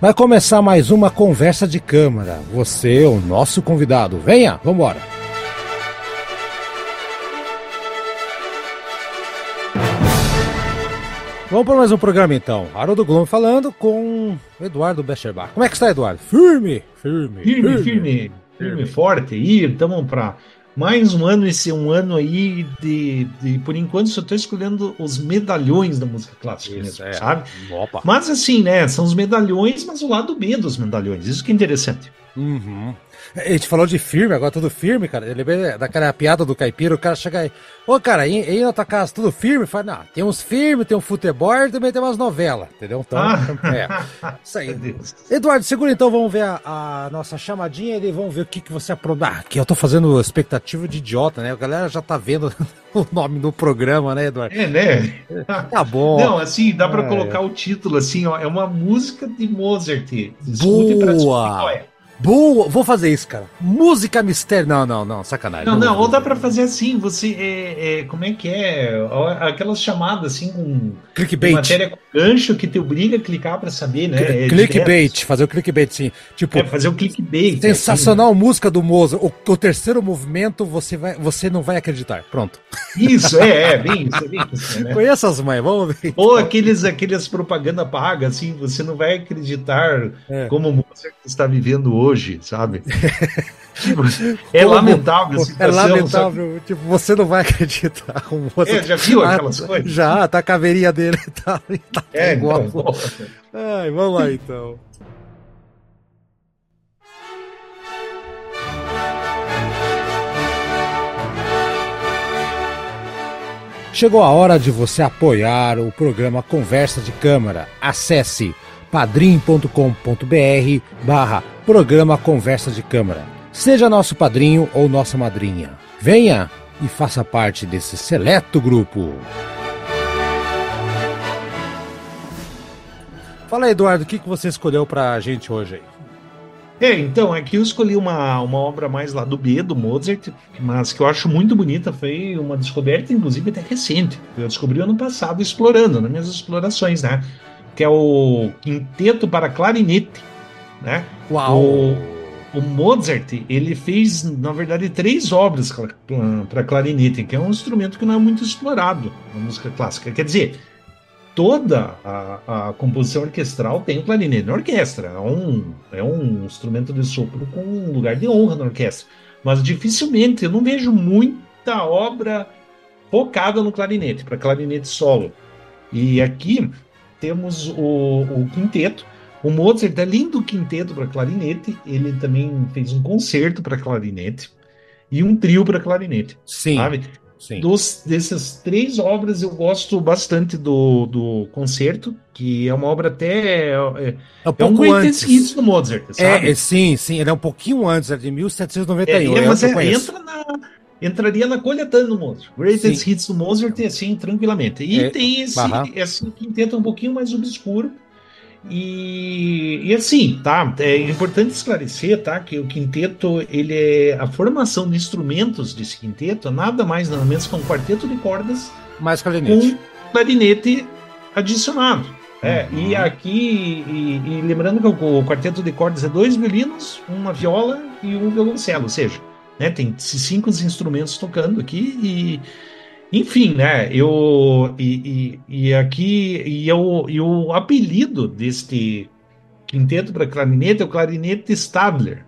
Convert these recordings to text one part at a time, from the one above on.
Vai começar mais uma conversa de câmara. Você, o nosso convidado. Venha, vambora. Vamos para mais um programa então. Haroldo Globo falando com Eduardo Becherbach. Como é que está, Eduardo? Firme, firme. Firme, firme, firme, firme forte. E estamos para mais um ano, esse um ano aí de, de por enquanto, só estou escolhendo os medalhões da música clássica isso, mesmo, é. sabe? Opa. Mas assim, né, são os medalhões, mas o lado B dos medalhões, isso que é interessante. Uhum. A gente falou de firme, agora tudo firme, cara. Eu lembrei daquela piada do caipira, o cara chega aí, ô cara, aí, aí na tua casa tudo firme? Fala, não, tem uns firmes, tem um futebol e também tem umas novelas, entendeu? Então, ah. é. Isso aí. Eduardo, segura então, vamos ver a, a, nossa chamadinha e vamos ver o que, que você aprontou. Ah, que eu tô fazendo expectativa de idiota, né? A galera já tá vendo o nome do programa, né, Eduardo? É, né? Tá bom. Não, assim, dá pra é. colocar o título assim, ó, é uma música de Mozart. Escute Boa! Pra Boa, vou fazer isso, cara. Música mistério. Não, não, não, sacanagem. Não, não, ou dá pra fazer assim, você. É, é, como é que é? Aquelas chamadas assim com. Clickbait. Matéria com gancho que te obriga a clicar pra saber, né? É clickbait, fazer o clickbait, sim. Tipo. É, fazer o clickbait. Sensacional assim, música do Mozart. O, o, terceiro movimento você, vai, você não vai acreditar. Pronto. Isso, é, é, bem isso, é bem isso. Né? Conheça as mães, vamos ver. Ou aqueles, aqueles propaganda paga, assim, você não vai acreditar é. como o Mozart está vivendo hoje hoje, sabe? É lamentável. é lamentável. Sabe? Tipo, você não vai acreditar como você. É, já viu aquelas coisas? Já, tá a caveirinha dele tá, tá é, igual. Então, Ai, vamos lá então. Chegou a hora de você apoiar o programa Conversa de Câmara. Acesse padrim.com.br barra programa Conversa de Câmara. Seja nosso padrinho ou nossa madrinha. Venha e faça parte desse seleto grupo. Fala Eduardo, o que, que você escolheu pra gente hoje aí? É, então, aqui eu escolhi uma, uma obra mais lá do B, do Mozart, mas que eu acho muito bonita, foi uma descoberta, inclusive, até recente. Eu descobri ano passado explorando, nas minhas explorações, né? Que é o Quinteto para Clarinete, né? Uau! O, o Mozart, ele fez, na verdade, três obras para clarinete, que é um instrumento que não é muito explorado na música clássica. Quer dizer, toda a, a composição orquestral tem o clarinete na orquestra. É um, é um instrumento de sopro com um lugar de honra na orquestra. Mas dificilmente, eu não vejo muita obra focada no clarinete, para clarinete solo. E aqui temos o, o quinteto. O Mozart, além do quinteto para clarinete, ele também fez um concerto para clarinete e um trio para clarinete. Sim. Sabe? Sim. Dos, dessas três obras, eu gosto bastante do, do concerto, que é uma obra até. É, é, é um, é um antes do Mozart, sabe? É, sim, sim, ele é um pouquinho antes, é de 1791. É, é, mas é, entra na, entraria na coletânea do Mozart. Greatest Sim. Hits do Mozart, assim, tranquilamente. E é, tem esse, esse quinteto um pouquinho mais obscuro. E, e assim, tá? É importante esclarecer, tá? Que o quinteto, ele é a formação de instrumentos desse quinteto, nada mais nada menos que um quarteto de cordas mais clarinete, com clarinete adicionado. É, uhum. e aqui, e, e lembrando que o, o quarteto de cordas é dois violinos, uma viola e um violoncelo, ou seja, né? Tem cinco instrumentos tocando aqui e enfim, né? Eu e, e, e aqui e, eu, e o apelido deste quinteto para clarinete é o clarinete Stadler,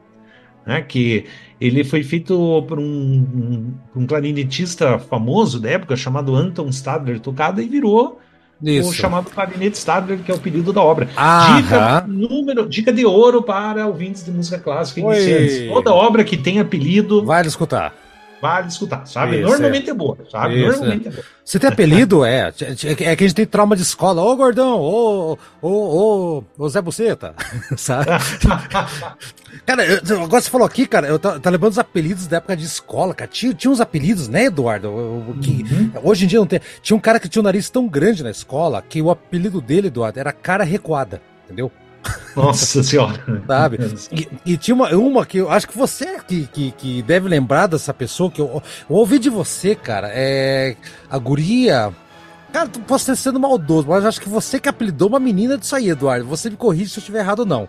né? Que ele foi feito por um, um, um clarinetista famoso da época chamado Anton Stadler, tocado e virou isso. o chamado clarinete Stadler, que é o pedido da obra. Dica, número, dica de ouro para ouvintes de música clássica iniciantes. Toda obra que tem apelido. Vale escutar. Vale escutar, sabe? Isso, Normalmente é. é. boa, sabe? Isso, Normalmente é. é boa. Você tem apelido? É. É que a gente tem trauma de escola. Ô, gordão, ô, ô, ô, ô Zé Buceta. sabe? cara, eu, agora você falou aqui, cara, eu tá, tá lembrando os apelidos da época de escola, cara. Tinha, tinha uns apelidos, né, Eduardo? Que uhum. hoje em dia não tem. Tinha um cara que tinha um nariz tão grande na escola que o apelido dele, Eduardo, era cara recuada, entendeu? Nossa senhora. Sabe? E, e, tinha uma, uma que eu acho que você que, que, que deve lembrar dessa pessoa, que eu, eu ouvi de você, cara. É, a guria. Cara, tu posso estar sendo maldoso, mas acho que você que apelidou uma menina disso aí, Eduardo. Você me corrige se eu estiver errado ou não.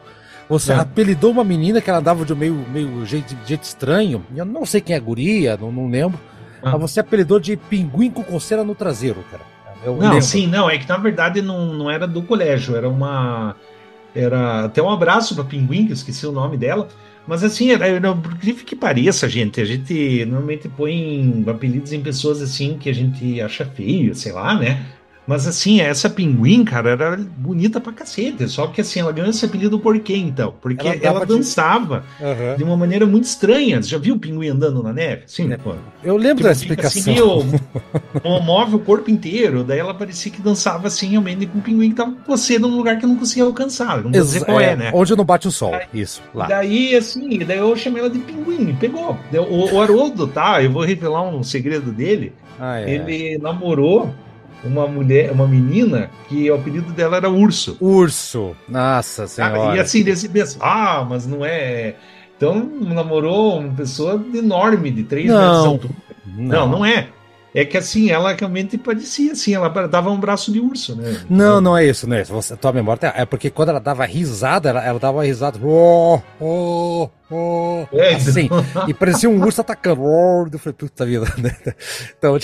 Você é. apelidou uma menina que ela andava de um meio, meio jeito, jeito estranho. Eu não sei quem é guria, não, não lembro. Ah. Mas você apelidou de pinguim com coceira no traseiro, cara. Eu não, lembro. sim, não. É que na verdade não, não era do colégio, era uma. Era até um abraço para Pinguim, que esqueci o nome dela. Mas assim, era, era, por incrível que pareça, gente, a gente normalmente põe apelidos em pessoas assim que a gente acha feio, sei lá, né? Mas assim, essa pinguim, cara, era bonita pra cacete. Só que assim, ela ganhou esse apelido por quê, então? Porque ela, ela dançava de... Uhum. de... uma maneira muito estranha. Você já viu o pinguim andando na neve? Sim, é. pô. Eu lembro tipo, da assim, explicação. Assim, move o corpo inteiro. Daí ela parecia que dançava assim, realmente, com o pinguim que tava você num lugar que eu não conseguia alcançar. Não vou dizer qual é, é, né? Onde não bate o sol. Daí, Isso, lá. Daí, assim, daí eu chamei ela de pinguim. Pegou. O, o Haroldo, tá? Eu vou revelar um segredo dele. Ah, é. Ele namorou uma mulher, uma menina que o apelido dela era Urso. Urso, nossa senhora. Ah, e assim, desse pensa, ah, mas não é. Então namorou uma pessoa enorme, de 3 metros de altura. Não. não, não é. É que assim, ela realmente parecia assim, ela dava um braço de urso, né? Não, não é isso, não é isso. Você, tua memória é porque quando ela dava risada, ela, ela dava uma risada. Oh, oh, oh, é, assim, então... e parecia um urso atacando. Oh, eu falei, puta vida, né? Então,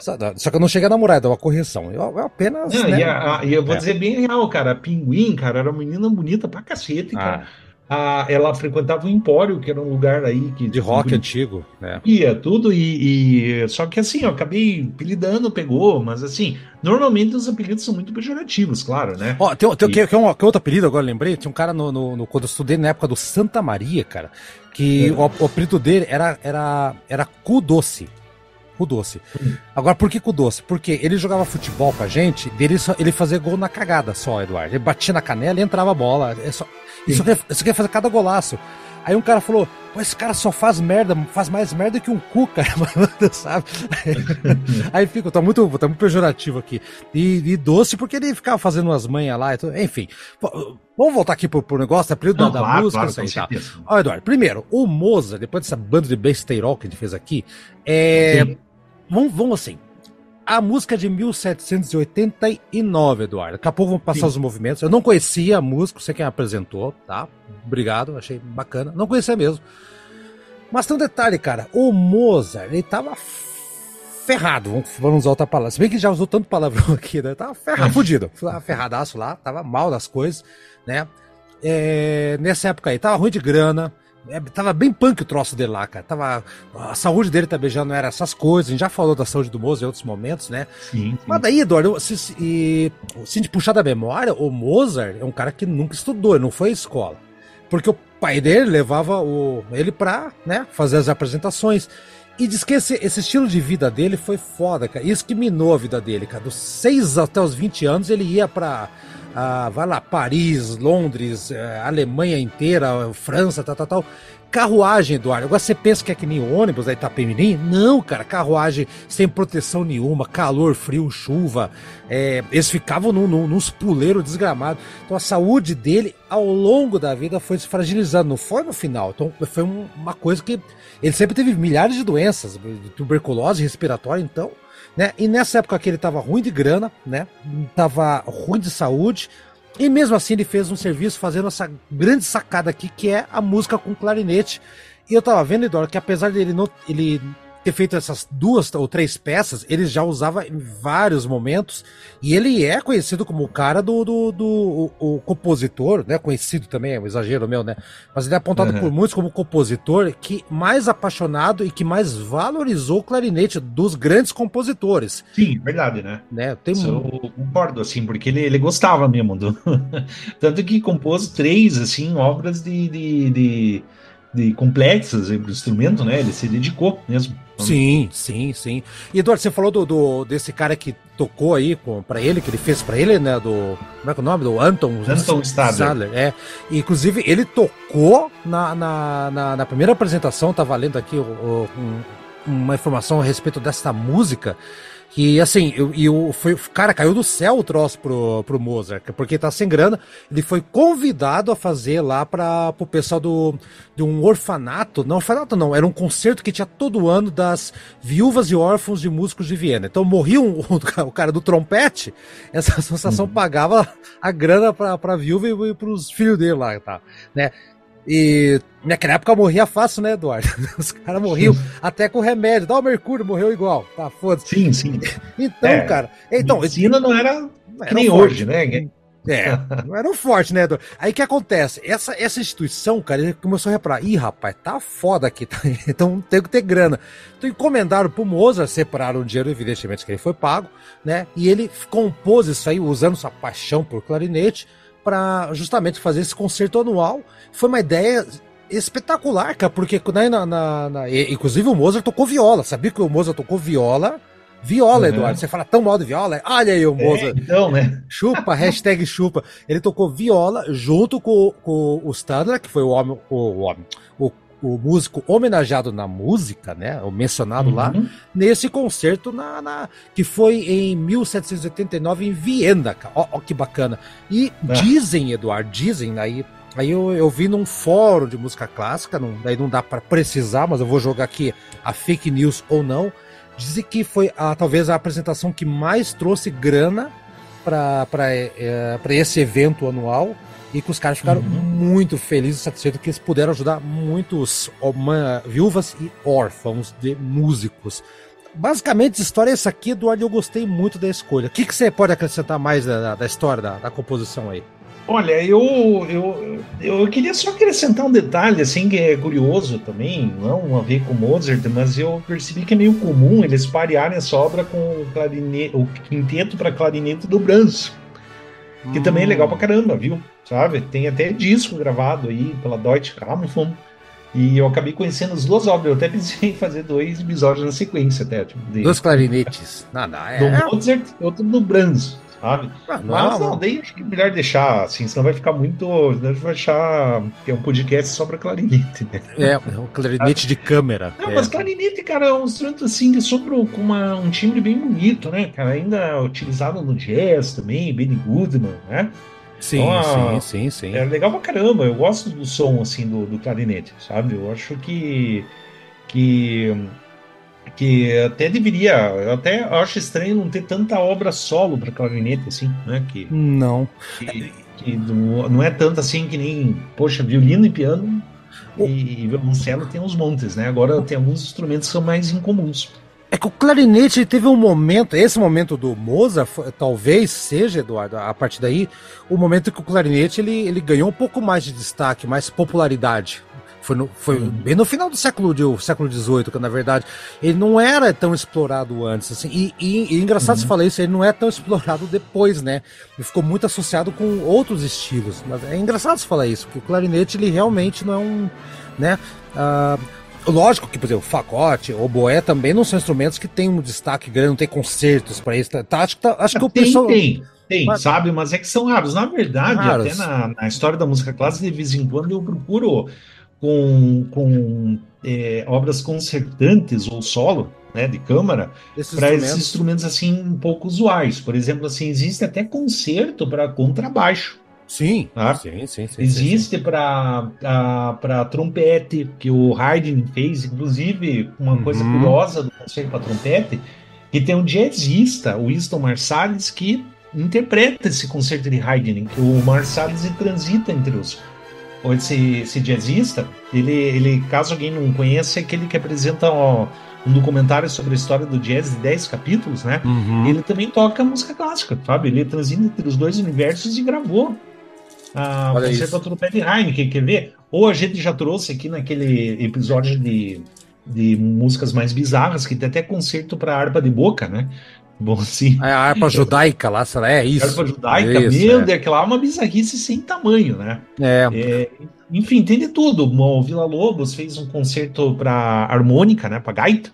só, só, que eu não cheguei a namorar, deu uma correção. Eu, eu apenas. Não, né? e, a, e, eu vou é. dizer bem real, cara. A pinguim, cara, era uma menina bonita pra cacete, cara. Ah a, ela frequentava o Empório, que era um lugar aí que de rock antigo, né? Ia tudo e, e, só que assim, eu acabei apelidando, pegou, mas assim, normalmente os apelidos são muito pejorativos, claro, né? Ó, tem, tem, e... que, que, é um, que é outro apelido agora lembrei, tinha um cara no, no, no, quando eu estudei na época do Santa Maria, cara, que é. o, o, apelido dele era era era cu doce. Cu doce. Hum. Agora, por que cu doce? Porque ele jogava futebol com a gente, dele só, ele fazia gol na cagada só, Eduardo. Ele batia na canela e entrava a bola. É só, isso quer, quer fazer cada golaço. Aí um cara falou, pô, esse cara só faz merda, faz mais merda que um cu, cara, sabe? Aí fica, tá muito, tá muito pejorativo aqui. E, e doce porque ele ficava fazendo umas manhas lá, então, enfim. Vamos voltar aqui pro, pro negócio, tá período Não, da, claro, música, claro, isso aí, tá. Ó, Eduardo, primeiro, o Mozart, depois dessa banda de besteirol que a gente fez aqui, é... Vamos, vamos assim, a música é de 1789, Eduardo. Daqui a pouco vamos passar Sim. os movimentos. Eu não conhecia a música, você quem apresentou, tá? Obrigado, achei bacana. Não conhecia mesmo. Mas tem um detalhe, cara. O Mozart, ele tava ferrado, vamos usar outra palavra. Se bem que já usou tanto palavrão aqui, né? Tava ferrado, fudido. Ferradaço lá, tava mal das coisas, né? É, nessa época aí, tava ruim de grana. É, tava bem punk o troço dele lá, cara. Tava, a saúde dele também já não era essas coisas. A gente já falou da saúde do Mozart em outros momentos, né? Sim. sim. Mas daí, Eduardo, se, se, e, se gente puxar da memória, o Mozart é um cara que nunca estudou, não foi à escola. Porque o pai dele levava o, ele pra né, fazer as apresentações. E diz que esse, esse, estilo de vida dele foi foda, cara. Isso que minou a vida dele, cara. Dos 6 até os 20 anos ele ia pra ah, vai lá, Paris, Londres, eh, Alemanha inteira, França, tal, tal, tal. Carruagem, Eduardo. Agora você pensa que é que nem ônibus da Itapemirim? Não, cara, carruagem sem proteção nenhuma, calor, frio, chuva. É, eles ficavam no, no, nos puleiros desgramados. Então a saúde dele, ao longo da vida, foi se fragilizando. Não foi no final. Então foi um, uma coisa que. Ele sempre teve milhares de doenças, tuberculose respiratória, então né? E nessa época que ele estava ruim de grana, né? Tava ruim de saúde. E mesmo assim ele fez um serviço fazendo essa grande sacada aqui, que é a música com clarinete. E eu tava vendo, Eduardo, que apesar dele não, ele ter feito essas duas ou três peças, ele já usava em vários momentos. E ele é conhecido como o cara do, do, do o, o compositor, né? Conhecido também, é um exagero meu, né? Mas ele é apontado uhum. por muitos como o compositor que mais apaixonado e que mais valorizou o clarinete dos grandes compositores. Sim, verdade, né? né? Tem Isso eu concordo, assim, porque ele, ele gostava mesmo do. Tanto que compôs três, assim, obras de, de, de de complexas do instrumento, né? Ele se dedicou mesmo. Sim, sim, sim. E Eduardo, você falou do, do desse cara que tocou aí para ele, que ele fez para ele, né? Do como é que é o nome? Do Anton. Anton Stadler. É. Inclusive ele tocou na, na, na, na, primeira apresentação. Tá valendo aqui o, o um, uma informação a respeito dessa música. Que assim, eu, eu, foi, cara, caiu do céu o troço pro, pro Mozart, porque tá sem grana. Ele foi convidado a fazer lá para pro pessoal do, de um orfanato. Não, orfanato não, era um concerto que tinha todo ano das viúvas e órfãos de músicos de Viena. Então morria um, o cara do trompete, essa associação uhum. pagava a grana pra, pra viúva e, e pros filhos dele lá, tá? Né? E naquela época morria fácil, né, Eduardo? Os caras morriam sim. até com remédio. Dá o Mercúrio, morreu igual. Tá, foda-se. Sim, sim. Então, é, cara. Então, medicina não era que nem hoje, né? É, não era um forte, né, Eduardo? Aí que acontece? Essa, essa instituição, cara, ele começou a reparar: ih, rapaz, tá foda aqui, tá? então tem que ter grana. Então encomendaram pro Mozart, separaram o dinheiro, evidentemente que ele foi pago, né? E ele compôs isso aí usando sua paixão por clarinete para justamente fazer esse concerto anual. Foi uma ideia espetacular, cara, porque né, na, na, na, inclusive o Mozart tocou viola. Sabia que o Mozart tocou viola? Viola, uhum. Eduardo. Você fala tão mal de viola? Olha aí o é, Mozart. É, então, né? Chupa, hashtag chupa. Ele tocou viola junto com, com o Standard, que foi o homem, o, o homem, o o músico homenageado na música, né, o mencionado uhum. lá, nesse concerto na, na, que foi em 1789 em Viena, ó, ó que bacana. E é. dizem, Eduardo, dizem aí, aí eu, eu vi num fórum de música clássica, não, daí não dá para precisar, mas eu vou jogar aqui a fake news ou não, dizem que foi a, talvez a apresentação que mais trouxe grana para é, esse evento anual e que os caras ficaram uhum. muito felizes e satisfeitos que eles puderam ajudar muitos uma, viúvas e órfãos de músicos. Basicamente, a história é essa aqui, Eduardo, eu gostei muito da escolha. O que, que você pode acrescentar mais da, da história, da, da composição aí? Olha, eu, eu, eu queria só acrescentar um detalhe, assim, que é curioso também, não a ver com Mozart, mas eu percebi que é meio comum eles parearem essa obra com o, clarinete, o quinteto para clarinete do Brahms, que hum. também é legal pra caramba, viu? Sabe? Tem até disco gravado aí pela Deutsche Grammophon. E eu acabei conhecendo as duas obras. Eu até pensei em fazer dois episódios na sequência, até. Tipo, de... Dois clarinetes. Nada, é. Do Mozart e outro do Brahms, sabe? Ah, não, Mas não, daí acho que é melhor deixar assim, senão vai ficar muito. Senão vai achar que é um podcast só para clarinete, né? É, é um clarinete de câmera. Não, é. mas clarinete, cara, é um instrumento assim que sobre com uma, um timbre bem bonito, né, cara? Ainda utilizado no jazz também, Benny Goodman, né? Sim, então, sim, sim, sim. É legal pra caramba. Eu gosto do som assim do, do clarinete, sabe? Eu acho que que que até deveria, eu até acho estranho não ter tanta obra solo para clarinete assim, né? Que não. Que, que não, é tanto assim que nem, poxa, violino e piano e violoncelo tem uns montes, né? Agora tem alguns instrumentos que são mais incomuns. É que o clarinete teve um momento, esse momento do Mozart, talvez seja, Eduardo, a partir daí, o momento que o clarinete ele, ele ganhou um pouco mais de destaque, mais popularidade. Foi, no, foi uhum. bem no final do século, do século XVIII, que na verdade ele não era tão explorado antes. Assim, e, e, e engraçado uhum. você falar isso, ele não é tão explorado depois, né? Ele ficou muito associado com outros estilos. Mas é engraçado você falar isso, porque o clarinete ele realmente não é um. Né? Uh, Lógico que, por exemplo, facote ou boé também não são instrumentos que têm um destaque grande, não tem concertos para isso. Tá, tá, acho que, tá, acho que o pessoal. Tem, tem, mas... sabe? Mas é que são raros. Na verdade, raros. até na, na, história da música clássica, de vez em quando eu procuro com, com é, obras concertantes ou solo, né, de câmara, para esses instrumentos assim um pouco usuais. Por exemplo, assim, existe até concerto para contrabaixo. Sim, tá? sim, sim, sim, Existe para trompete, que o Haydn fez, inclusive, uma uhum. coisa curiosa do concerto para trompete, que tem um jazzista, o Winston Marsalis, que interpreta esse concerto de Haydn, que o Marsalis transita entre os esse, esse jazzista, ele, ele, caso alguém não conheça, é aquele que apresenta ó, um documentário sobre a história do jazz de 10 capítulos, né? Uhum. Ele também toca música clássica, sabe? Ele transita entre os dois universos e gravou a Olha concerto do Pet Heineken, quer ver? Ou a gente já trouxe aqui naquele episódio de, de músicas mais bizarras, que tem até concerto para harpa de boca, né? Bom, sim. É a harpa judaica lá, será? É isso. A harpa judaica, é isso, meu é. Aquela é uma bizarrice sem tamanho, né? É. é enfim, tem de tudo. O Vila Lobos fez um concerto para harmônica, né? Para gaita.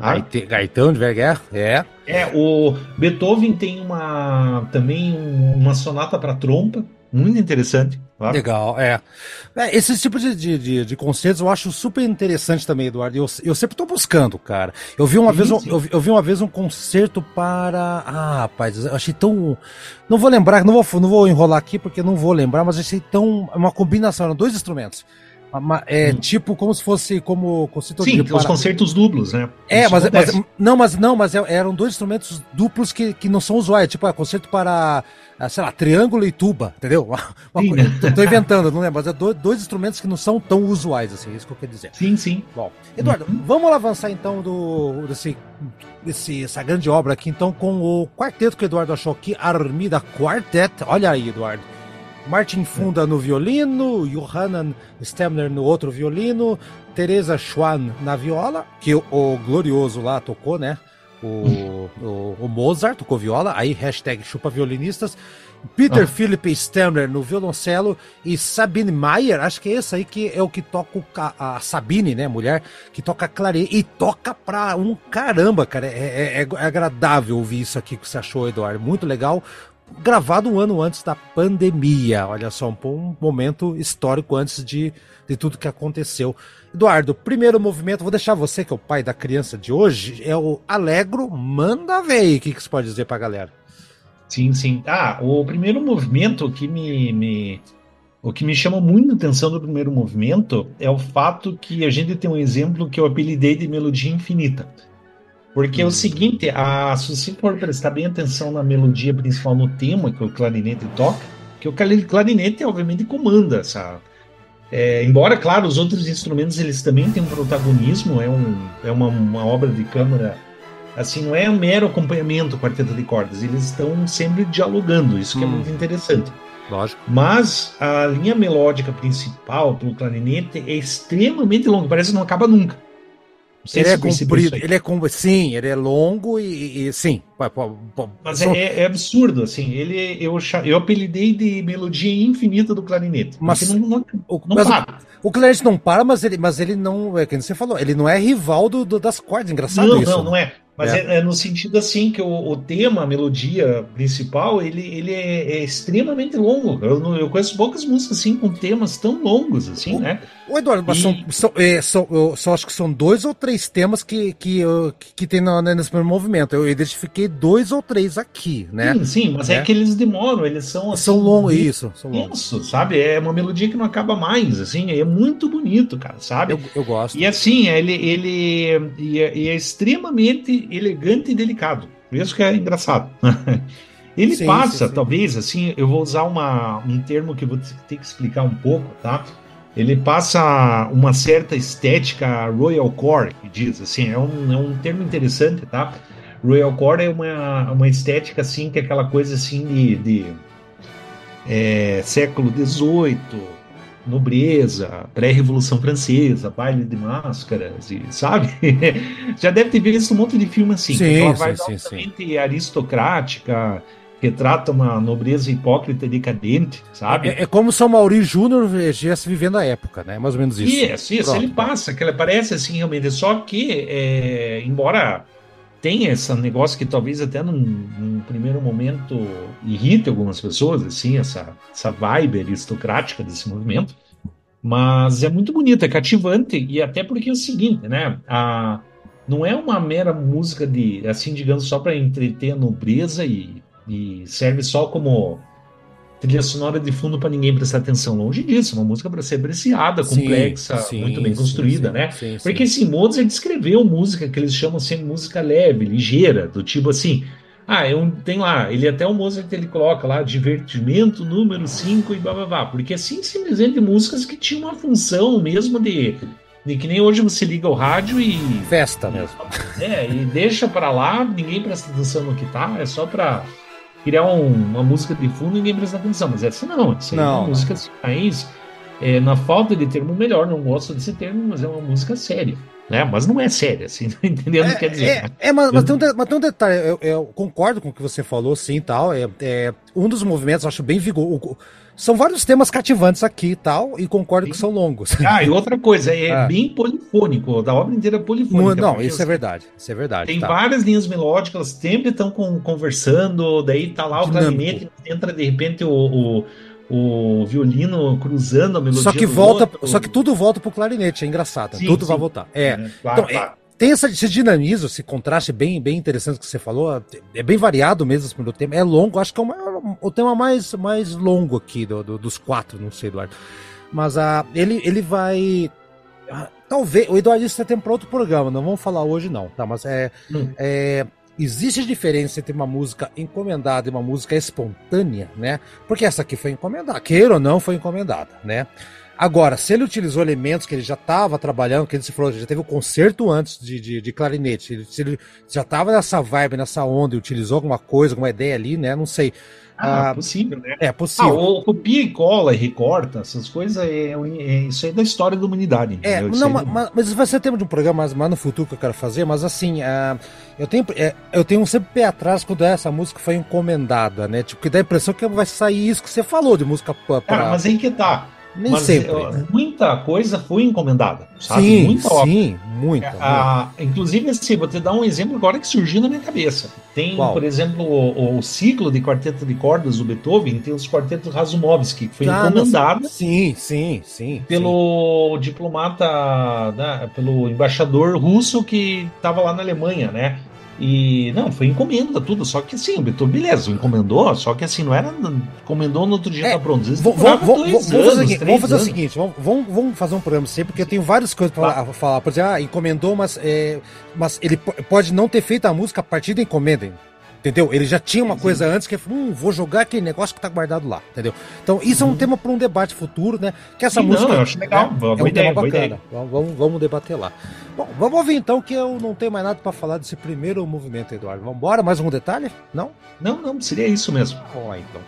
Gaite, gaitão de Verguer, é. É, o Beethoven tem uma também uma sonata para trompa, Muito interessante. Claro. Legal, é. é esse tipo de, de, de, concertos eu acho super interessante também, Eduardo. Eu, eu sempre estou buscando, cara. Eu vi uma sim, vez um, eu, eu, vi uma vez um concerto para. Ah, rapaz, eu achei tão. Não vou lembrar, não vou, não vou enrolar aqui porque não vou lembrar, mas achei tão. Uma combinação, eram dois instrumentos. É hum. tipo como se fosse como concerto Sim, de para... os concertos duplos, né? É, mas, mas, não, mas não, mas é, eram dois instrumentos duplos que, que não são usuais, tipo, é concerto para, ah, sei lá, triângulo e tuba, entendeu? Tô, inventando, não é? Mas é dois, dois, instrumentos que não são tão usuais, assim, é isso que eu quero dizer. Sim, sim. Bom, Eduardo, uhum. vamos avançar então do desse, desse essa grande obra aqui, então, com o quarteto que o Eduardo achou aqui, Armida Quartet. Olha aí, Eduardo. Martin Funda no violino, Johannan Stemner no outro violino, Teresa Schwann na viola, que o, o glorioso lá tocou, né? O, o, o, Mozart tocou viola, aí hashtag chupa violinistas. Peter ah. Philip Stemner no violoncelo e Sabine Mayer, acho que é esse aí que é o que toca a, a Sabine, né, mulher, que toca clarinete e toca pra um caramba, cara. É, é, é, agradável ouvir isso aqui que você achou, Eduardo. Muito legal gravado um ano antes da pandemia. Olha só, um, um momento histórico antes de, de tudo que aconteceu. Eduardo, primeiro movimento, vou deixar você, que é o pai da criança de hoje, é o Alegro Manda Ver. O que, que você pode dizer pra galera? Sim, sim. Ah, o primeiro movimento que me, me, o que me chama muito a atenção do primeiro movimento é o fato que a gente tem um exemplo que eu apelidei de melodia infinita. Porque é o uhum. seguinte, a, se você for prestar bem atenção na melodia principal, no tema que o clarinete toca, que o clarinete obviamente comanda essa. É, embora, claro, os outros instrumentos eles também têm um protagonismo, é, um, é uma, uma obra de câmara assim, não é um mero acompanhamento quarteto de cordas, eles estão sempre dialogando, isso que hum. é muito interessante. Lógico. Mas a linha melódica principal do clarinete é extremamente longa, parece que não acaba nunca ele é comprido, ele é com, sim, ele é longo e, e sim. Mas é, é, absurdo, assim. Ele eu eu apelidei de melodia infinita do clarinete. Mas não, não, o, não mas para. O, o, clarinete não para, mas ele, mas ele não é que você falou. Ele não é rival do, do das cordas. Engraçado não, isso. Não, não é. Mas é. É, é. no sentido assim que o, o, tema, a melodia principal, ele, ele é, é extremamente longo. Eu, eu, conheço poucas músicas assim com temas tão longos assim, o, né? O Eduardo, mas e... são, são, é, são, eu só acho que são dois ou três temas que, que, que, que tem no, né, nesse primeiro movimento. Eu identifiquei dois ou três aqui, né? Sim, sim mas é, é que eles demoram, eles são assim, São longos, isso. São longos. Isso, sabe? É uma melodia que não acaba mais, assim, é muito bonito, cara, sabe? Eu, eu gosto. E assim, ele, ele é, é extremamente elegante e delicado. Isso que é engraçado. Ele sim, passa, sim, sim. talvez, assim, eu vou usar uma, um termo que eu vou ter que explicar um pouco, tá? Ele passa uma certa estética Royal Core, que diz, assim, é um, é um termo interessante, tá? Royal Core é uma, uma estética, assim, que é aquela coisa, assim, de, de é, século XVIII, nobreza, pré-revolução francesa, baile de máscaras, e, sabe? Já deve ter visto um monte de filme assim. Sim, ela vai sim, sim, aristocrática, retrata uma nobreza hipócrita e decadente, sabe? É, é como São Maurício Júnior estivesse vivendo a época, né? Mais ou menos isso. Isso, isso, ele passa, que ele parece assim realmente, só que, é, embora tem esse negócio que talvez até num, num, primeiro momento irrite algumas pessoas, assim, essa, essa vibe aristocrática desse movimento, mas é muito bonito, é cativante, e até porque é o seguinte, né, a, não é uma mera música de, assim, digamos, só para entreter a nobreza e, e serve só como trilha sonora de fundo para ninguém prestar atenção. Longe disso, uma música para ser apreciada, complexa, sim, muito bem construída, sim, né? Sim, Porque assim, Mozart descreveu música que eles chamam assim, música leve, ligeira, do tipo assim. Ah, eu, tem lá, ele até o Mozart ele coloca lá divertimento número 5 e blá blá blá, porque assim simplesmente músicas que tinham uma função mesmo de, de que nem hoje você liga o rádio e festa mesmo. É, e deixa para lá, ninguém presta atenção no que tá, é só para criar um, uma música de fundo e ninguém presta atenção. Mas essa não, essa não, é uma música raiz. É, na falta de termo melhor, não gosto desse termo, mas é uma música séria. Né? Mas não é séria, assim, entendendo o que quer dizer. É, é mas, mas, tem um, mas tem um detalhe, eu, eu, concordo com o que você falou, sim, tal. É, é um dos movimentos, eu acho bem vigoroso. São vários temas cativantes aqui e tal, e concordo Sim. que são longos. Ah, e outra coisa, é ah. bem polifônico, da obra inteira é polifônica. Não, isso é verdade, isso é verdade. Tem tá. várias linhas melódicas, sempre estão conversando, daí tá lá o Dinâmico. clarinete, entra de repente o, o, o violino cruzando a melodia. Só que volta, outro. só que tudo volta pro clarinete, é engraçado. Sim, tudo sim. vai voltar. É. é claro, então, claro. É, tem essa, esse dinamismo, esse contraste bem, bem interessante que você falou. É bem variado mesmo esse primeiro tema. É longo, acho que é o, o tema mais, mais longo aqui do, do, dos quatro, não sei, Eduardo. Mas uh, ele, ele vai. Uh, talvez. O Eduardo disse que tem para outro programa, não vamos falar hoje, não. Tá? Mas é. Hum. é existe diferença entre uma música encomendada e uma música espontânea, né? Porque essa aqui foi encomendada, queira ou não, foi encomendada, né? Agora, se ele utilizou elementos que ele já estava trabalhando, que ele se falou, já teve o um concerto antes de, de, de clarinete, se ele já estava nessa vibe, nessa onda e utilizou alguma coisa, alguma ideia ali, né? Não sei. Ah, ah, possível, né? É possível. Ah, ou copia e cola e recorta, essas coisas, é, é, isso aí é da história da humanidade. É, não, mas, mas vai ser tema de um programa mais, mais no futuro que eu quero fazer, mas assim, uh, eu tenho, é, eu tenho sempre pé atrás quando essa música foi encomendada, né? Tipo, que dá a impressão que vai sair isso que você falou de música pra. Cara, mas aí que tá. Nem Mas, sempre. Né? Muita coisa foi encomendada, sabe? Sim, muita sim, muita. Ah, inclusive, assim, vou te dar um exemplo agora que surgiu na minha cabeça. Tem, Qual? por exemplo, o, o, ciclo de quarteto de cordas do Beethoven, tem os quartetos Razumovsky, que foi ah, encomendado. Sim, sim, sim. Pelo sim. diplomata, né, pelo embaixador russo que estava lá na Alemanha, né? E não, foi encomenda tudo, só que assim, Beethoven, beleza, encomendou, só que assim, não era. Encomendou no outro dia é, tá pronto. Vamos, fazer, o seguinte: vamos, vamos, fazer um programa sempre, porque eu tenho várias coisas para falar. Por exemplo, ah, encomendou, mas, é, mas ele pode não ter feito a música a partir da encomenda. Entendeu? Ele já tinha uma coisa antes que hum, vou jogar aquele negócio que tá guardado lá, entendeu? Então, isso é um uhum. tema para um debate futuro, né? Que essa Sim, música não, eu acho legal. Né? é um ideia, tema bacana. Vamos, vamos, vamos, debater lá. Bom, vamos ouvir então que eu não tenho mais nada para falar desse primeiro movimento, Eduardo. Vamos embora? Mais um detalhe? Não? Não, não, seria isso mesmo. Vamos lá então.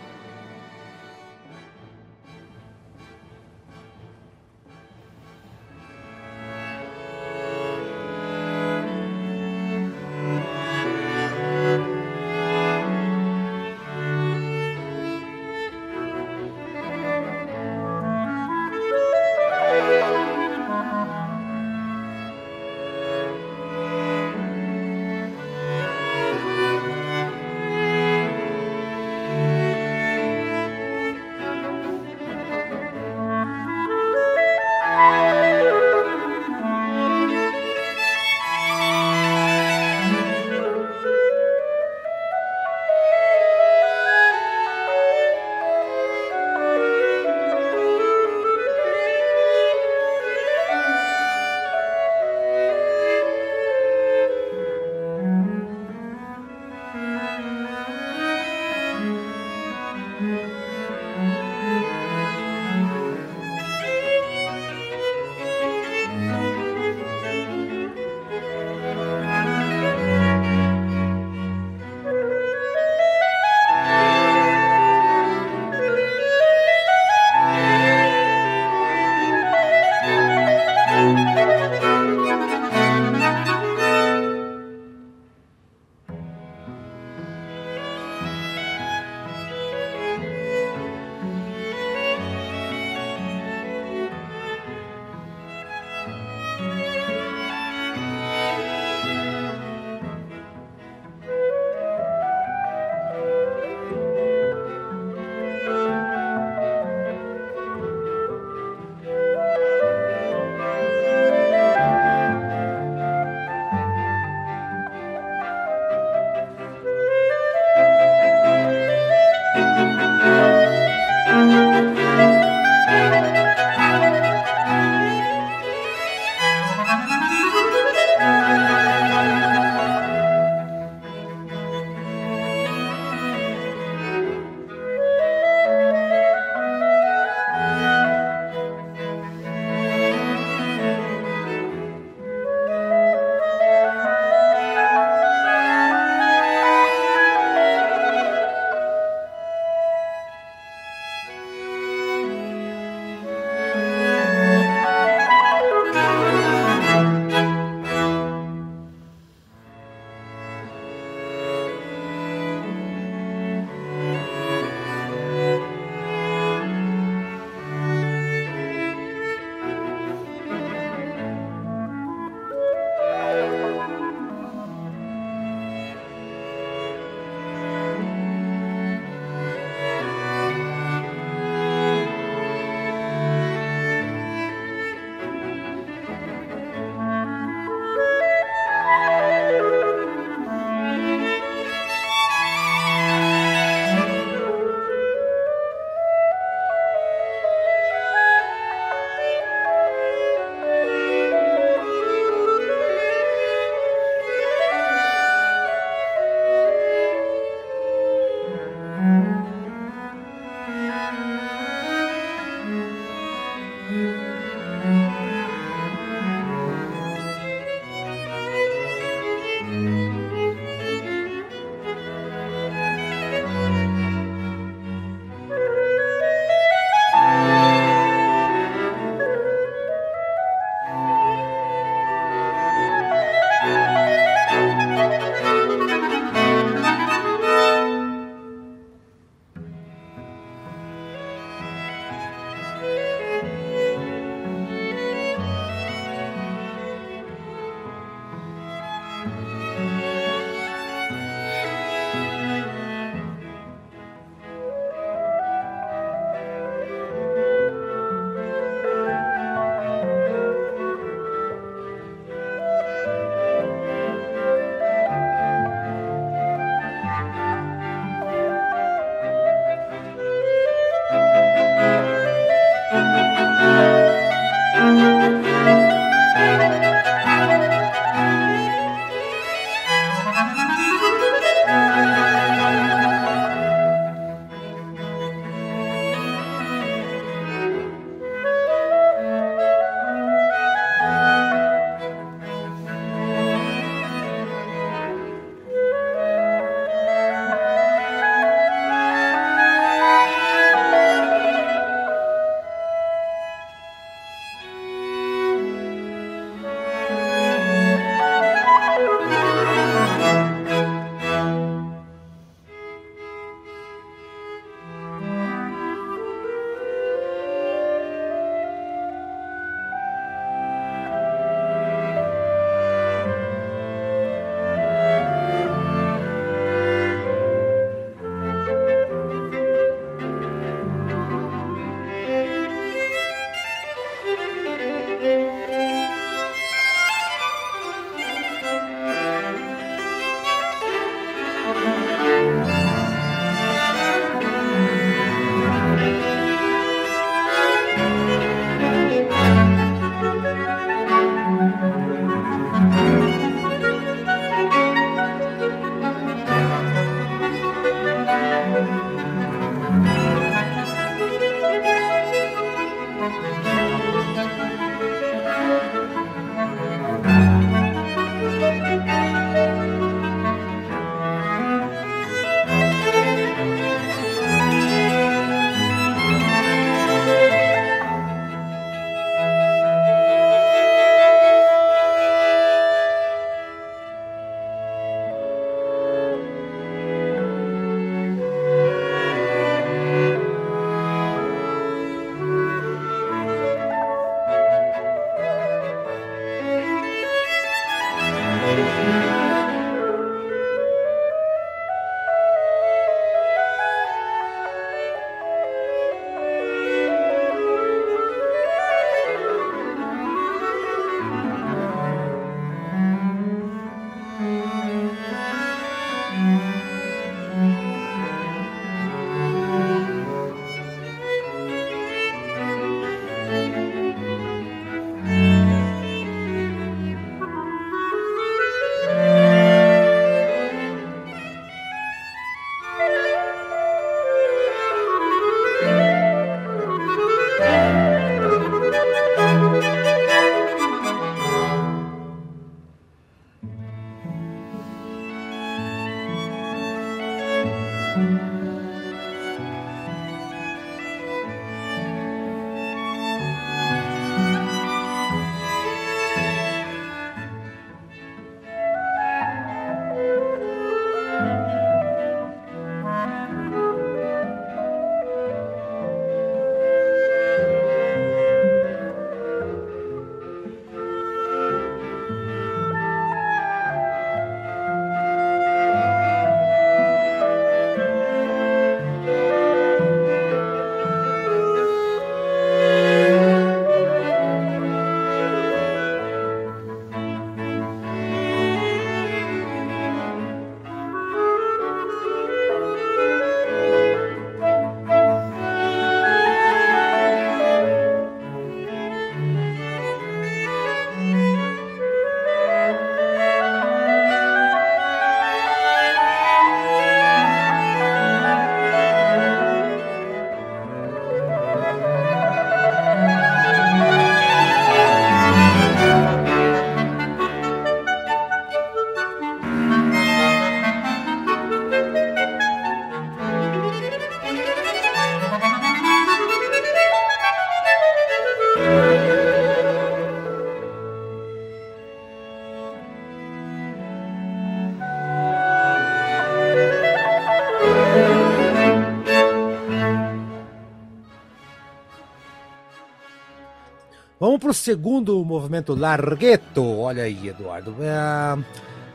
Pro segundo movimento, Larghetto. Olha aí, Eduardo. É,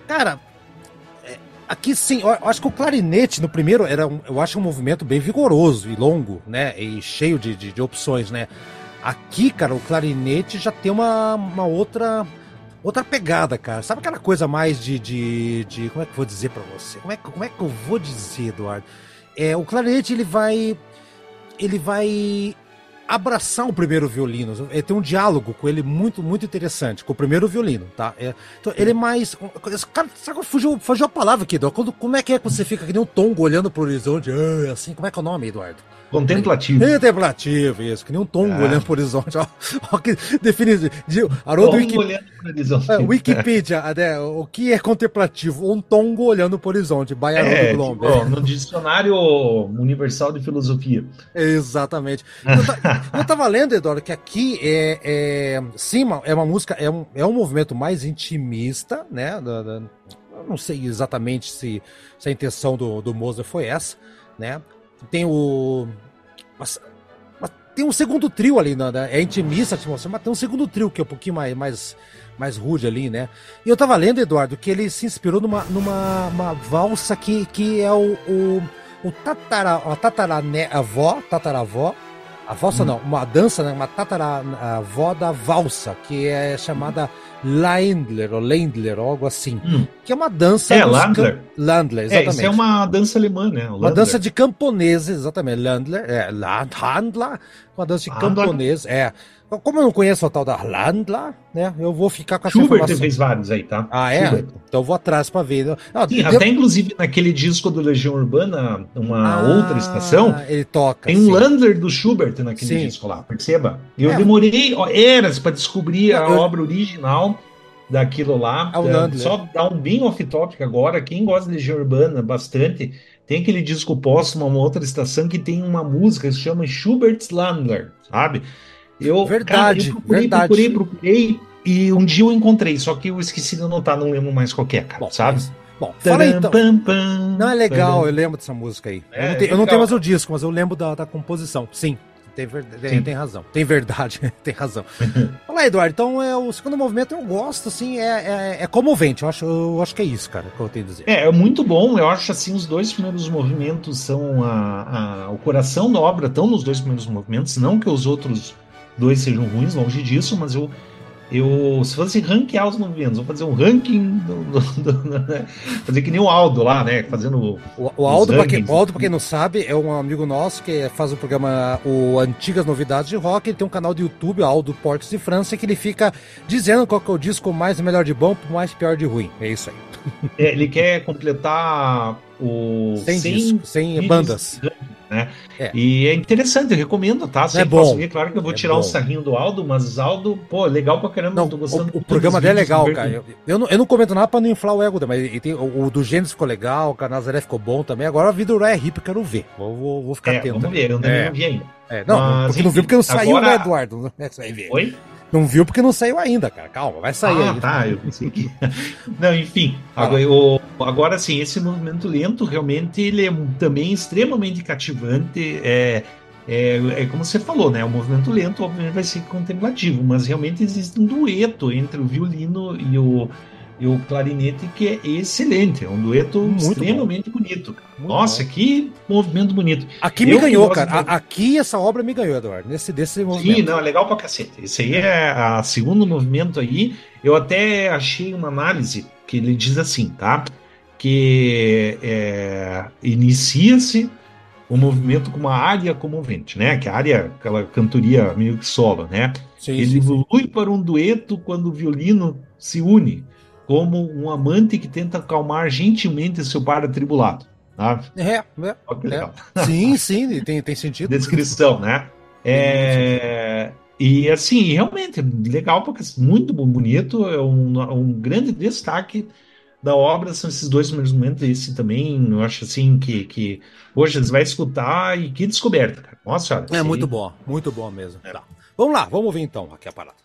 cara, é, aqui sim, eu acho que o clarinete no primeiro era, um, eu acho um movimento bem vigoroso e longo, né? E cheio de, de, de opções, né? Aqui, cara, o clarinete já tem uma, uma outra outra pegada, cara. Sabe aquela coisa mais de, de, de como é que eu vou dizer para você? Como é, como é que eu vou dizer, Eduardo? É, o clarinete ele vai ele vai abraçar o primeiro violino. É, tem um diálogo com ele muito, muito interessante, com o primeiro violino, tá? É, então, ele é mais. Cara, sabe, fugiu, fugiu a palavra aqui, Eduardo. Quando, como é que é quando você fica que nem um tongo olhando pro horizonte? Ah, assim, como é que é o nome, Eduardo? Contemplativo. Contemplativo, isso, que nem um tongo é. olhando pro horizonte. Ó, ó que define. De, Haroldo Wiki, olhando horizonte. É, Wikipedia, né, o que é contemplativo? Um tongo olhando pro horizonte. Baiano é, do Tipo, no dicionário universal de filosofia. Exatamente. Eu, eu tava lendo, Eduardo, que aqui é, é sim, é uma música, é um, é um movimento mais intimista, né? Da, da, eu não sei exatamente se, se a intenção do, do Mozart foi essa, né? Tem o. Mas, mas tem um segundo trio ali, né? É intimista a atmosfera, mas tem um segundo trio que é um pouquinho mais, mais, mais rude ali, né? E eu tava lendo, Eduardo, que ele se inspirou numa, numa uma valsa que, que é o, o, o tatara, a tataravó, tataravó, a valsa hum. não, uma dança, né? uma tataravó da valsa, que é chamada Landler, ou Landler, ou algo assim. Hum. Que é uma dança. É, Landler. Landler, exatamente. É, isso é uma dança alemã, né? Uma dança de camponeses, exatamente. Landler, é, Landler, uma dança de camponeses, é. Como eu não conheço o tal da Landler, né? Eu vou ficar com essa Schubert informação. fez vários aí, tá? Ah, é? Schubert. Então eu vou atrás para ver. Ah, Sim, até inclusive naquele disco do Legião Urbana, uma ah, outra estação, ele toca. Tem um Landler do Schubert naquele sim. disco lá, perceba? Eu é. demorei eras para descobrir a eu... obra original daquilo lá. É, só dar um bem off-topic agora, quem gosta de Legião Urbana bastante, tem aquele disco póstumo, uma outra estação que tem uma música que se chama Schubert's Landler, sabe? Eu, verdade, cara, eu procurei, verdade. procurei, procurei, e um dia eu encontrei, só que eu esqueci de anotar, não lembro mais qual é, cara, bom, sabe? Mas, bom, fala então. Pam, pam, não é legal, eu lembro dessa música aí. É, eu, não tenho, eu, não tenho, mais o disco, mas eu lembro da, da composição, sim. Tem, tem, tem, razão. Tem verdade, tem razão. Fala Eduardo. Então, é, o segundo movimento eu gosto, assim, é, é, é, comovente. Eu acho, eu acho que é isso, cara, que eu tenho a dizer. É, é muito bom. Eu acho, assim, os dois primeiros movimentos são a, a, o coração da obra, estão nos dois primeiros movimentos. Não que os outros dois sejam ruins, longe disso, mas eu, eu se fosse ranquear os movimentos, vou fazer um ranking, do, do, do, né? fazer que nem o Aldo lá, né? Fazendo. O, o Aldo, para quem, Aldo, pra quem não sabe, é um amigo nosso que faz o programa o Antigas Novidades de Rock. Ele tem um canal do YouTube, Aldo Portos de França, que ele fica dizendo qual que é o disco mais melhor de bom, mais pior de ruim. É isso aí. É, ele quer completar o 100, 100, discos, 100 bandas. Né? É. E é interessante, eu recomendo, tá? Se é bom. Claro que eu vou é tirar o um sarrinho do Aldo, mas Aldo, pô, legal pra caramba, não, tô gostando. O, o programa dele é legal, cara. Eu, eu, não, eu não comento nada pra não inflar o ego, mas tem, o, o, do Gênesis ficou legal, o Canazaré ficou bom também. Agora a vida do é hip, eu quero ver. Vou, vou, vou ficar é, atento. Vamos ver, eu é. não vi ainda. É, não, mas, porque enfim, não viu porque não saiu, agora... né, Eduardo? Ver. Oi? Não viu porque não saiu ainda, cara. Calma, vai sair ah, tá, eu pensei que. não, enfim. Agora, eu, agora sim, esse movimento lento realmente ele é também extremamente cativante. É, é, é como você falou, né? O movimento lento, obviamente, vai ser contemplativo, mas realmente existe um dueto entre o violino e o, e o clarinete que é excelente. É um dueto Muito extremamente bom. bonito. Nossa, bom. que movimento bonito. Aqui me ganhou, cara. De... Aqui essa obra me ganhou, Eduardo. Nesse desse movimento. Sim, não, é legal pra cacete. Esse aí é a segundo movimento aí. Eu até achei uma análise que ele diz assim, tá? Que é, inicia-se o movimento com uma área comovente, né? Que a área, aquela cantoria meio que solo, né? Sim, ele sim, evolui sim. para um dueto quando o violino se une como um amante que tenta acalmar gentilmente seu par atribulado. Tá? É, é, é. Sim, sim, tem, tem sentido. Descrição, né? É, e assim, realmente, legal, porque é muito bonito, é um, um grande destaque da obra são esses dois primeiros momentos, esse também, eu acho assim que, que hoje eles vai escutar e que descoberta, cara. Nossa. É muito bom, muito bom mesmo. É. Tá. Vamos lá, vamos ver então aqui a parada.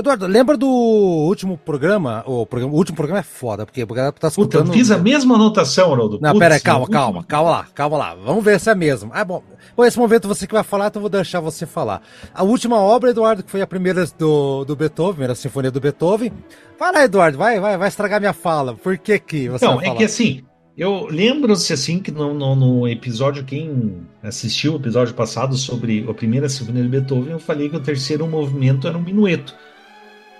Eduardo, lembra do último programa? O, programa, o último programa é foda, porque o galera tá escutando. Puta, eu fiz a mesma anotação, Haroldo. Não, pera aí, calma, calma, calma lá, calma lá. Vamos ver se é mesmo. Ah, bom. Bom, esse momento você que vai falar, então vou deixar você falar. A última obra, Eduardo, que foi a primeira do, do Beethoven, a primeira sinfonia do Beethoven. Fala, Eduardo, vai, vai, vai estragar minha fala. Por que que você Não, é que assim, eu lembro-se assim que no, no, no, episódio, quem assistiu o episódio passado sobre a primeira sinfonia de Beethoven, eu falei que o terceiro movimento era um minueto.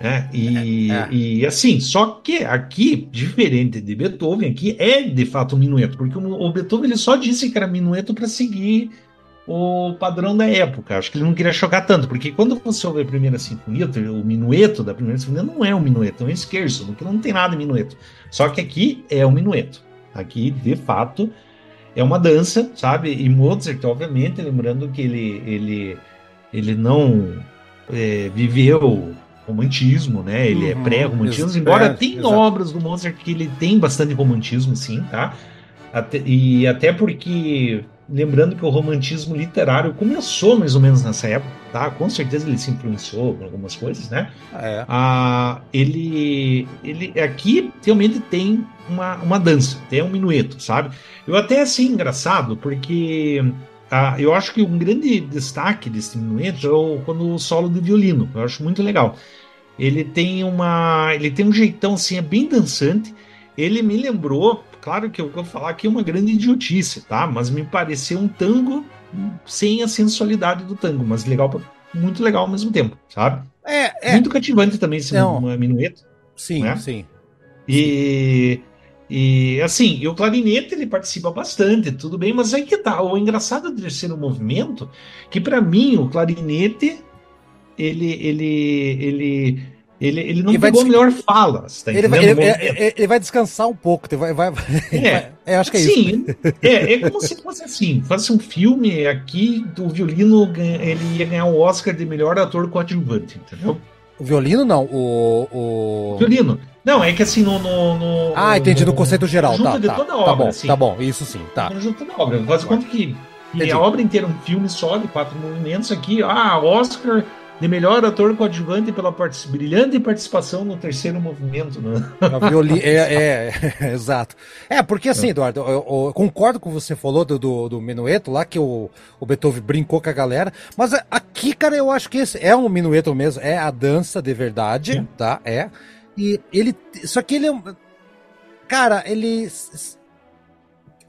Né? E, é, é. e assim, só que aqui, diferente de Beethoven, aqui é de fato um minueto, porque o, o Beethoven ele só disse que era minueto para seguir o padrão da época. Acho que ele não queria chocar tanto, porque quando você ouve a primeira sinfonia, o minueto da primeira sinfonia não é um minueto, é um esquerço, porque não tem nada de minueto. Só que aqui é um minueto. Aqui, de fato, é uma dança, sabe? E Mozart, obviamente, lembrando que ele, ele, ele não é, viveu romantismo, né? Ele é uhum, é pré-romantismo, embora é, tenha obras do Mozart que ele tem bastante romantismo, sim, tá? Até, e até porque, lembrando que o romantismo literário começou mais ou menos nessa época, tá? Com certeza ele se influenciou com algumas coisas, né? É. Ah, ele, ele aqui realmente tem uma, uma dança, tem um minueto, sabe? Eu até assim engraçado porque ah, eu acho que um grande destaque desse minueto é o, quando o solo de violino. Eu acho muito legal. Ele tem uma, ele tem um jeitão assim, é bem dançante. Ele me lembrou, claro que eu vou falar aqui é uma grande idiotice, tá? Mas me pareceu um tango sem a sensualidade do tango, mas legal, muito legal ao mesmo tempo, sabe? É, é. Muito cativante também esse Não. minueto. Sim, né? sim. E e assim, e o clarinete ele participa bastante, tudo bem, mas aí que tá. O engraçado do terceiro movimento, que para mim o clarinete ele ele ele ele, ele não ele pegou melhor fala. Tá ele, vai, ele, ele, vai descansar um pouco. Vai, vai, é, é, acho que é sim, isso. É, é como se fosse assim: fosse um filme aqui, o violino ele ia ganhar o Oscar de melhor ator coadjuvante, entendeu? O violino não, o. o... Violino. Não, é que assim, no. no, no ah, entendi, no, no conceito geral. Tá, tá, tá, obra, tá bom, assim. tá bom, isso sim, tá. No conjunto da obra. Faz conta que, que a obra inteira, um filme só de quatro movimentos aqui, ah, Oscar de melhor ator coadjuvante pela part... brilhante participação no terceiro movimento. Né? Violi... é, é, é, exato. É, porque assim, Eduardo, eu, eu, eu concordo com você falou do, do, do, minueto lá, que o, o Beethoven brincou com a galera, mas aqui, cara, eu acho que esse é um minueto mesmo, é a dança de verdade, Sim. tá? É. E ele. Só que ele é. Cara, ele.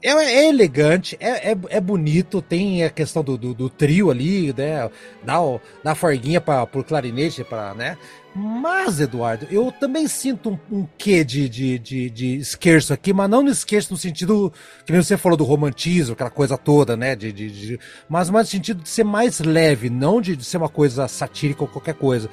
É, é elegante, é, é, é, bonito, tem a questão do, do, do trio ali, né? Dá, dá forguinha para pro clarinete, para né? Mas, Eduardo, eu também sinto um, um quê de, de, de, de aqui, mas não no esquerço no sentido que você falou do romantismo, aquela coisa toda, né? De, de, de mas mais no sentido de ser mais leve, não de, de ser uma coisa satírica ou qualquer coisa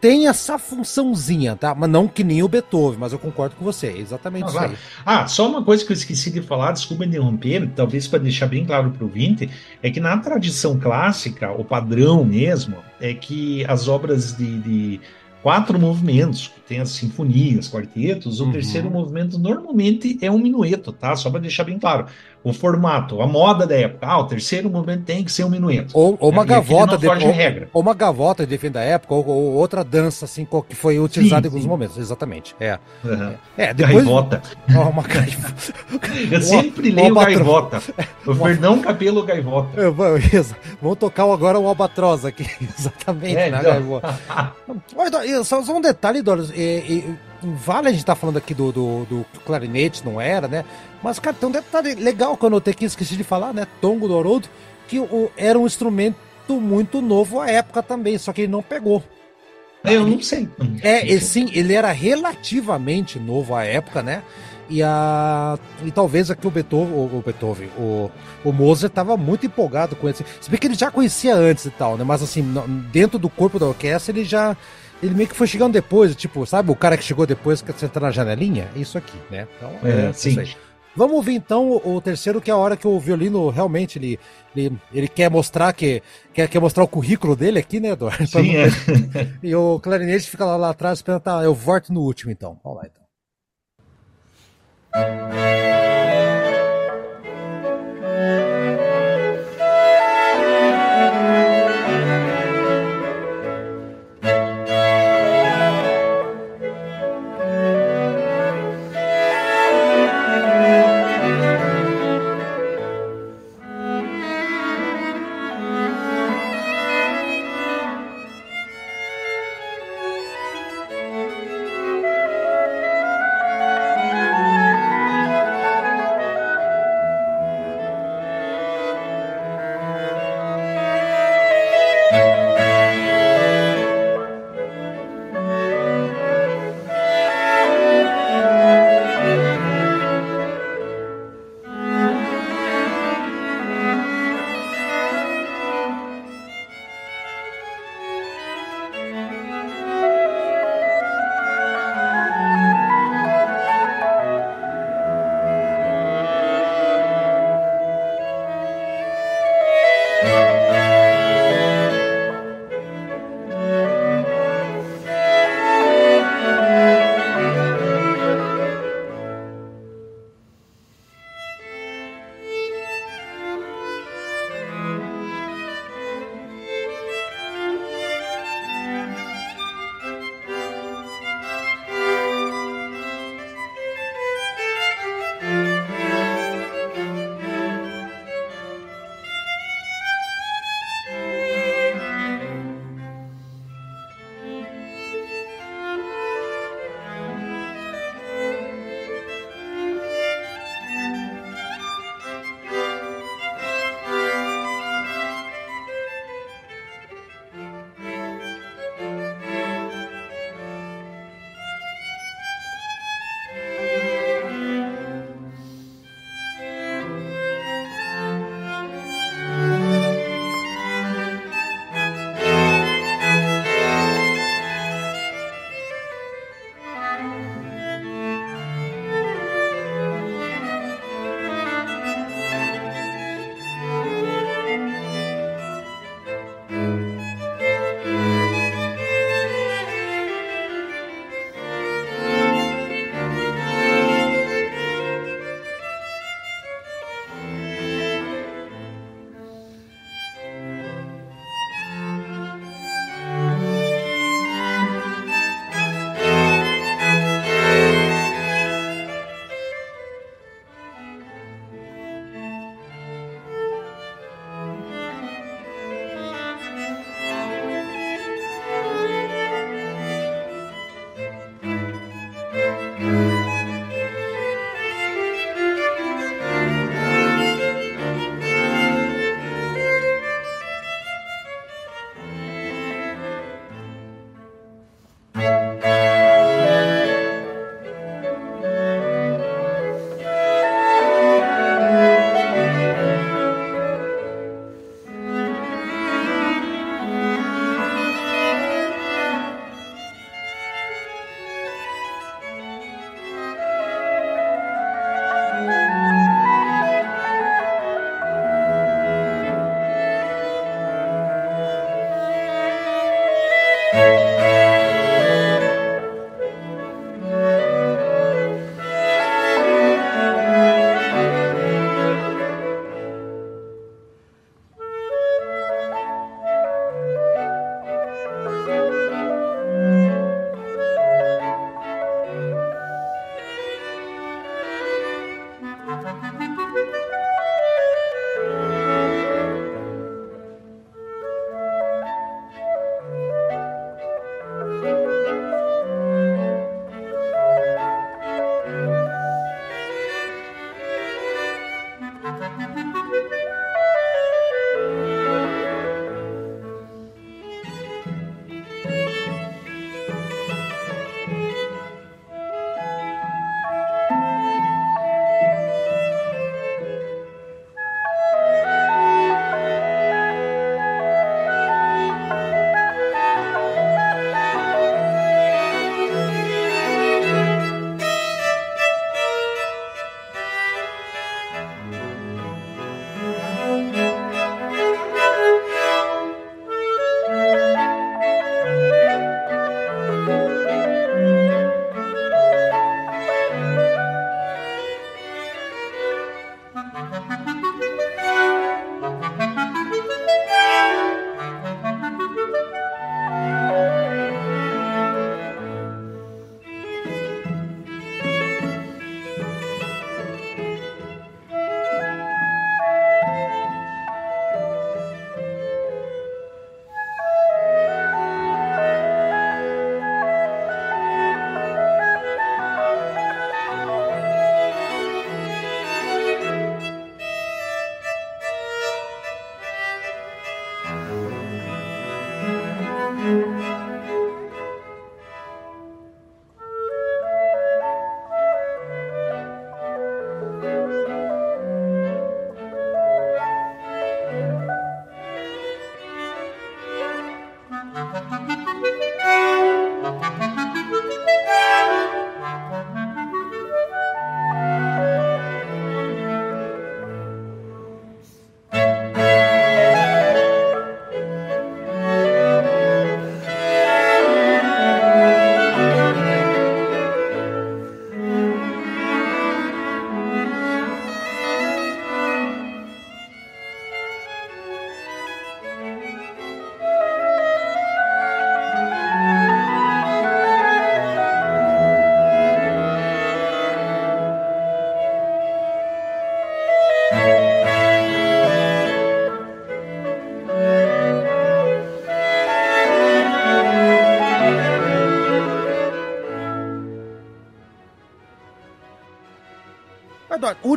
tem essa funçãozinha, tá? Mas não que nem o Beethoven, mas eu concordo com você, é exatamente ah, isso aí. Ah, só uma coisa que eu esqueci de falar, desculpa interromper, talvez para deixar bem claro para o vinte, é que na tradição clássica, o padrão mesmo, é que as obras de, de quatro movimentos, tem as sinfonias, quartetos, o uhum. terceiro movimento normalmente é um minueto, tá? Só para deixar bem claro o formato, a moda da época. Ah, o terceiro movimento tem que ser um minueto. Ou, ou uma é, gavota de, ou, regra. ou uma gavota de fim da época, ou, ou, outra dança assim que foi utilizada sim, em alguns sim. momentos, exatamente. É. Uhum. É, depois gaivota. Oh, uma gaivota. Eu sempre leio o gaivota. O Fernão Cabelo Gaivota. Vamos tocar agora o albatroz aqui, exatamente, é, né, então... gaivota. só, só um detalhe, Doris, vale a gente estar tá falando aqui do, do, do clarinete, não era, né? Mas, cara, tem um detalhe legal que eu notei aqui, esqueci de falar, né? Tongo do Haroldo, que o, era um instrumento muito novo à época também, só que ele não pegou. Eu não sei. É, ele, sim, ele era relativamente novo à época, né? E, a, e talvez aqui o Beethoven, o, o Beethoven, o, o Mozart estava muito empolgado com esse. Se bem que ele já conhecia antes e tal, né? Mas assim, dentro do corpo da orquestra ele já. Ele meio que foi chegando depois, tipo, sabe o cara que chegou depois que você tá na janelinha? Isso aqui, né? Então, é, é sim. Vamos ouvir então o, terceiro, que é a hora que o violino realmente ele, ele, ele quer mostrar que quer, quer mostrar o currículo dele aqui, né, Eduardo? Sim, é. E o clarinete fica lá, lá atrás esperando, tá, eu volto no último então. Vamos lá então.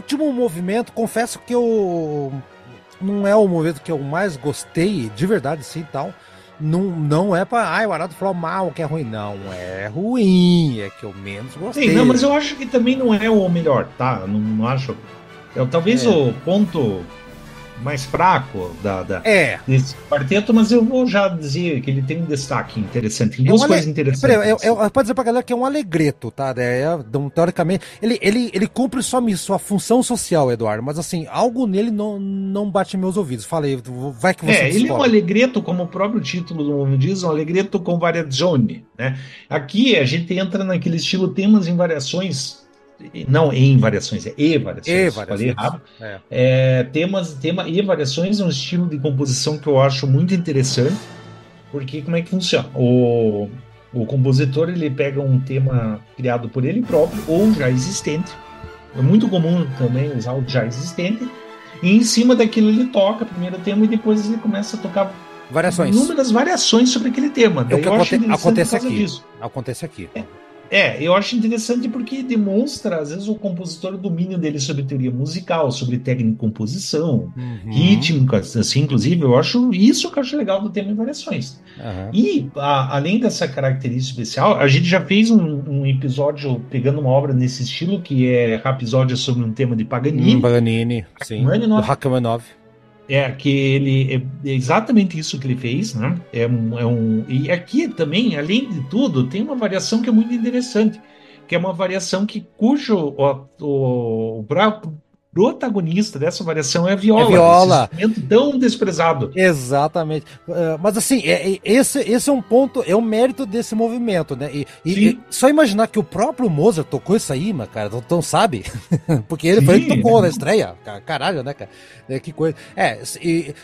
Último movimento, confesso que eu. Não é o movimento que eu mais gostei, de verdade, sim tal. Não, não é pra. Ai, o Arado falou mal, que é ruim. Não, é ruim. É que eu menos gostei. Sim, não, mas eu acho que também não é o melhor, tá? Não, não acho. Eu, talvez é. o ponto mais fraco da, da, é. desse quarteto, mas eu vou já dizer que ele tem um destaque interessante, tem duas é um coisas interessantes. Peraí, eu, eu, pode dizer pra galera que é um alegreto, tá? É, é teoricamente, ele, ele, ele cumpre sua, sua função social, Eduardo, mas assim, algo nele não, não bate meus ouvidos. Falei, vai que você É, ele é um alegreto, como o próprio título do nome diz, um alegreto com variazione, né? Aqui a gente entra naquele estilo temas em variações não em variações, é e variações. E variações. Falei errado. É. É, temas, tema e variações é um estilo de composição que eu acho muito interessante, porque como é que funciona? O, o compositor ele pega um tema criado por ele próprio ou já existente. É muito comum também usar o já existente. E em cima daquilo ele toca primeiro tema e depois ele começa a tocar variações. inúmeras variações sobre aquele tema. É o que aconte acontece aqui. Disso. Acontece aqui. É. Eu acho interessante porque demonstra, às vezes, o compositor o domínio dele sobre teoria musical, sobre técnica de composição, uhum. rítmicas, assim, inclusive, eu acho isso que eu acho legal do tema em variações. Uhum. E, a, além dessa característica especial, a gente já fez um, um, episódio pegando uma obra nesse estilo, que é episódio sobre um tema de Paganini. Hum, Paganini, sim. Rachmaninoff. É, que ele é exatamente isso que ele fez, né? É um, é um, e aqui também, além de tudo, tem uma variação que é muito interessante, que é uma variação que cujo o, o, o, protagonista dessa variação é a viola. É viola. Esse instrumento tão desprezado. Exatamente. Uh, mas assim, é, é, esse, esse é um ponto, é o um mérito desse movimento, né? E, e, e, só imaginar que o próprio Mozart tocou isso aí, mas, cara, não sabe. Porque ele Sim. foi ele que tocou na estreia. Caralho, né, cara? É, que coisa. É,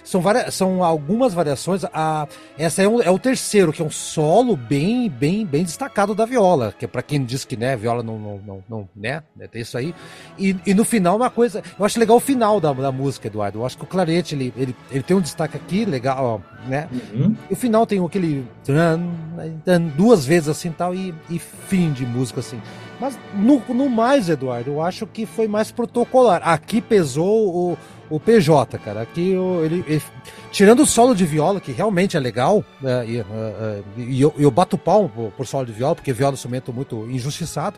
são, várias, são algumas variações. A, essa é, um, é o terceiro, que é um solo bem, bem, bem destacado da viola. Que é pra quem diz que, né, viola não, não, não, não né? Tem isso aí. E, e no final, uma coisa eu acho legal o final da, da música, Eduardo. Eu acho que o clarete, ele, ele, ele tem um destaque aqui, legal, ó, né? Uhum. E o final tem aquele. duas vezes assim tal, e, e fim de música assim. Mas no, no mais, Eduardo, eu acho que foi mais protocolar. Aqui pesou o, o PJ, cara. Aqui ele, ele, tirando o solo de viola, que realmente é legal, né, e, uh, e, eu, eu bato por, por solo de viola, porque viola é um instrumento muito injustiçado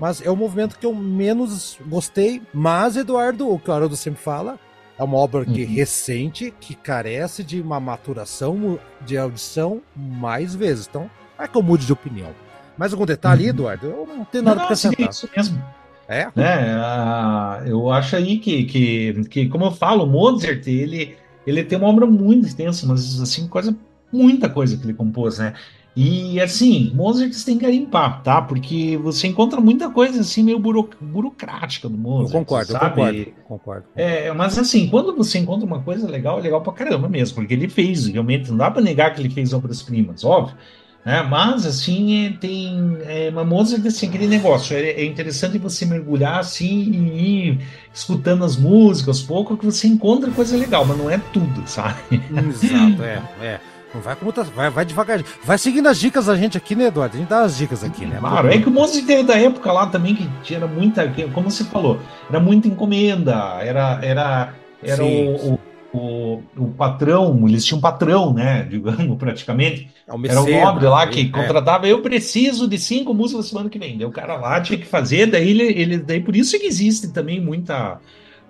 mas é o movimento que eu menos gostei. Mas, Eduardo, o que o Haroldo sempre fala, é uma obra que uhum. recente, que carece de uma maturação de audição mais vezes. Então, é que eu mude de opinião. Mais algum detalhe, uhum. Eduardo? Eu não tenho nada para acrescentar. Isso mesmo. É? Uh, eu acho aí que, que, que, como eu falo, Mozart, ele, ele tem uma obra muito extensa, mas assim, coisa, muita coisa que ele compôs, né? E assim, Mozart você tem que garimpar, tá? Porque você encontra muita coisa assim meio buro, burocrática do Mozart. Eu concordo, sabe? eu concordo, concordo. É, mas assim, quando você encontra uma coisa legal, é legal pra caramba mesmo, porque ele fez, realmente, não dá pra negar que ele fez obras-primas, óbvio. Né? Mas assim, é, tem. É, uma Mozart, assim, aquele negócio. É, é interessante você mergulhar assim e ir escutando as músicas, pouco, que você encontra coisa legal, mas não é tudo, sabe? Exato, é, é. Não vai com muitas. Vai, vai devagar. Vai seguindo as dicas da gente aqui, né, Eduardo? A gente dá as dicas aqui, né? Claro, é que o monstro teve da época lá também que tinha muita. Como você falou, era muita encomenda, era. Era, era o, o, o, o, patrão, eles tinham um patrão, né? Digamos, praticamente. É o era o nobre lá que é. contratava, eu preciso de cinco músicas semana que vem. Daí o cara lá tinha que fazer, daí ele, ele daí por isso que existe também muita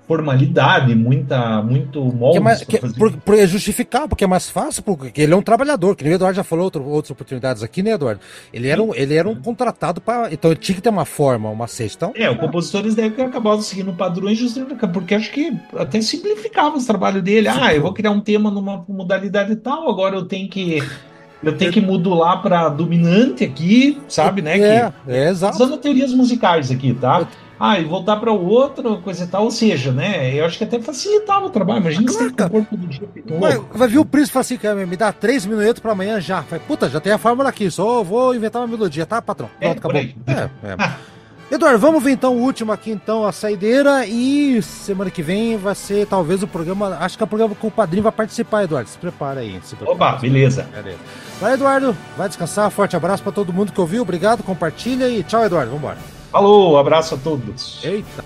formalidade, muita, muito molde. É por, por, é justificar, porque é mais fácil, porque ele é um trabalhador, que o Eduardo já falou outro, outras oportunidades aqui, né, Eduardo? Ele era um, ele era um contratado para. Então ele tinha que ter uma forma, uma cesta. Então, é, os compositores devem acabar seguindo padrões justamente porque acho que até simplificava o trabalho dele. Ah, eu vou criar um tema numa modalidade tal, agora eu tenho que. Eu tenho que modular para dominante aqui, sabe, né? É, que, é exato. Usando teorias musicais aqui, tá? Ah, e voltar para o outro, coisa e tal. Ou seja, né? Eu acho que até facilitava o trabalho. Imagina você tem que todo dia. Vai, vai vir o príncipe e fala assim: me dá três minutos para amanhã já. Vai, puta, já tem a fórmula aqui, só vou inventar uma melodia, tá, patrão? É, Pronto, é, acabou. É, é. Eduardo, vamos ver então o último aqui, então, a saideira. E semana que vem vai ser talvez o programa. Acho que é o programa que o padrinho vai participar, Eduardo. Se prepara aí. Se prepara, beleza. Vai, Eduardo. Vai descansar. Forte abraço para todo mundo que ouviu. Obrigado, compartilha e tchau, Eduardo. Vambora. Falou, abraço a todos. Eita.